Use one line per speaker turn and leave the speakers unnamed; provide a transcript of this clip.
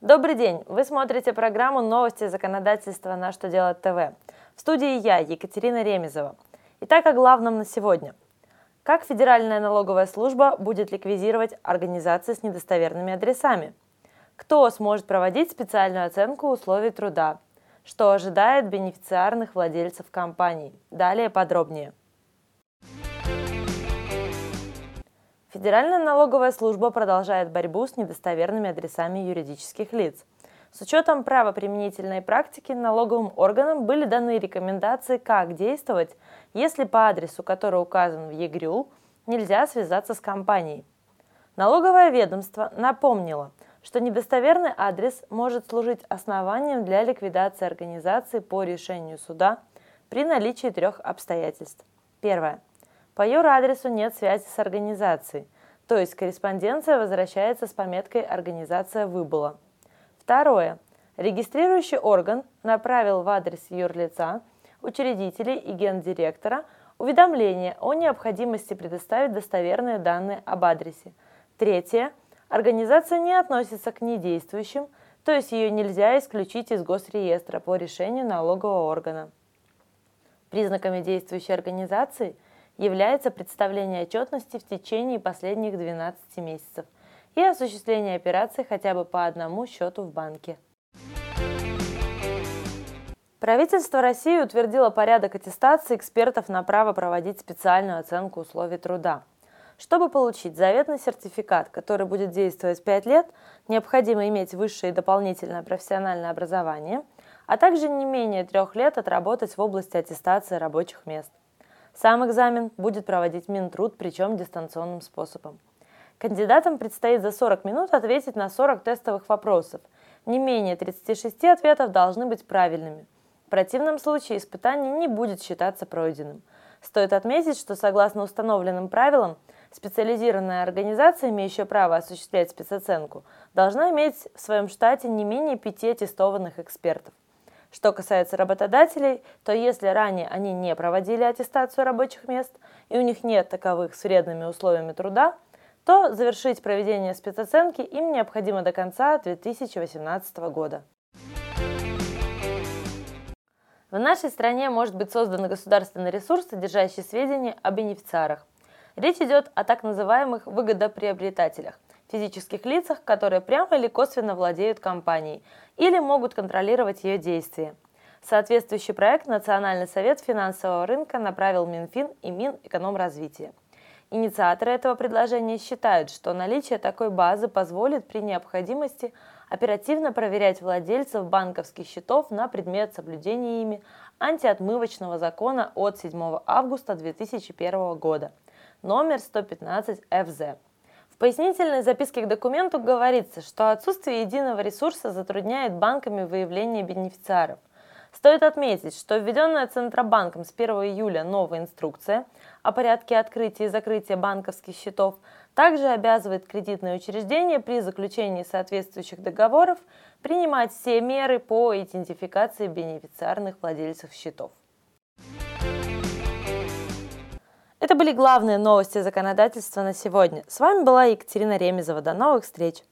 Добрый день! Вы смотрите программу «Новости законодательства. На что делать ТВ». В студии я, Екатерина Ремезова. Итак, о главном на сегодня. Как Федеральная налоговая служба будет ликвидировать организации с недостоверными адресами? Кто сможет проводить специальную оценку условий труда? Что ожидает бенефициарных владельцев компаний? Далее подробнее. Федеральная налоговая служба продолжает борьбу с недостоверными адресами юридических лиц. С учетом правоприменительной практики налоговым органам были даны рекомендации, как действовать, если по адресу, который указан в ЕГРЮЛ, нельзя связаться с компанией. Налоговое ведомство напомнило, что недостоверный адрес может служить основанием для ликвидации организации по решению суда при наличии трех обстоятельств. Первое. По юр-адресу нет связи с организацией, то есть корреспонденция возвращается с пометкой «Организация выбыла». Второе. Регистрирующий орган направил в адрес юрлица, учредителей и гендиректора уведомление о необходимости предоставить достоверные данные об адресе. Третье. Организация не относится к недействующим, то есть ее нельзя исключить из госреестра по решению налогового органа. Признаками действующей организации – является представление отчетности в течение последних 12 месяцев и осуществление операций хотя бы по одному счету в банке. Правительство России утвердило порядок аттестации экспертов на право проводить специальную оценку условий труда. Чтобы получить заветный сертификат, который будет действовать 5 лет, необходимо иметь высшее и дополнительное профессиональное образование, а также не менее трех лет отработать в области аттестации рабочих мест. Сам экзамен будет проводить Минтруд, причем дистанционным способом. Кандидатам предстоит за 40 минут ответить на 40 тестовых вопросов. Не менее 36 ответов должны быть правильными. В противном случае испытание не будет считаться пройденным. Стоит отметить, что согласно установленным правилам, специализированная организация, имеющая право осуществлять спецоценку, должна иметь в своем штате не менее пяти аттестованных экспертов. Что касается работодателей, то если ранее они не проводили аттестацию рабочих мест и у них нет таковых с вредными условиями труда, то завершить проведение спецоценки им необходимо до конца 2018 года. В нашей стране может быть создан государственный ресурс, содержащий сведения о бенефициарах. Речь идет о так называемых выгодоприобретателях – физических лицах, которые прямо или косвенно владеют компанией или могут контролировать ее действия. Соответствующий проект Национальный совет финансового рынка направил Минфин и Минэкономразвития. Инициаторы этого предложения считают, что наличие такой базы позволит при необходимости оперативно проверять владельцев банковских счетов на предмет соблюдения ими антиотмывочного закона от 7 августа 2001 года, номер 115 ФЗ. В пояснительной записке к документу говорится, что отсутствие единого ресурса затрудняет банками выявление бенефициаров. Стоит отметить, что введенная Центробанком с 1 июля новая инструкция о порядке открытия и закрытия банковских счетов также обязывает кредитные учреждения при заключении соответствующих договоров принимать все меры по идентификации бенефициарных владельцев счетов. Это были главные новости законодательства на сегодня. С вами была Екатерина Ремезова. До новых встреч!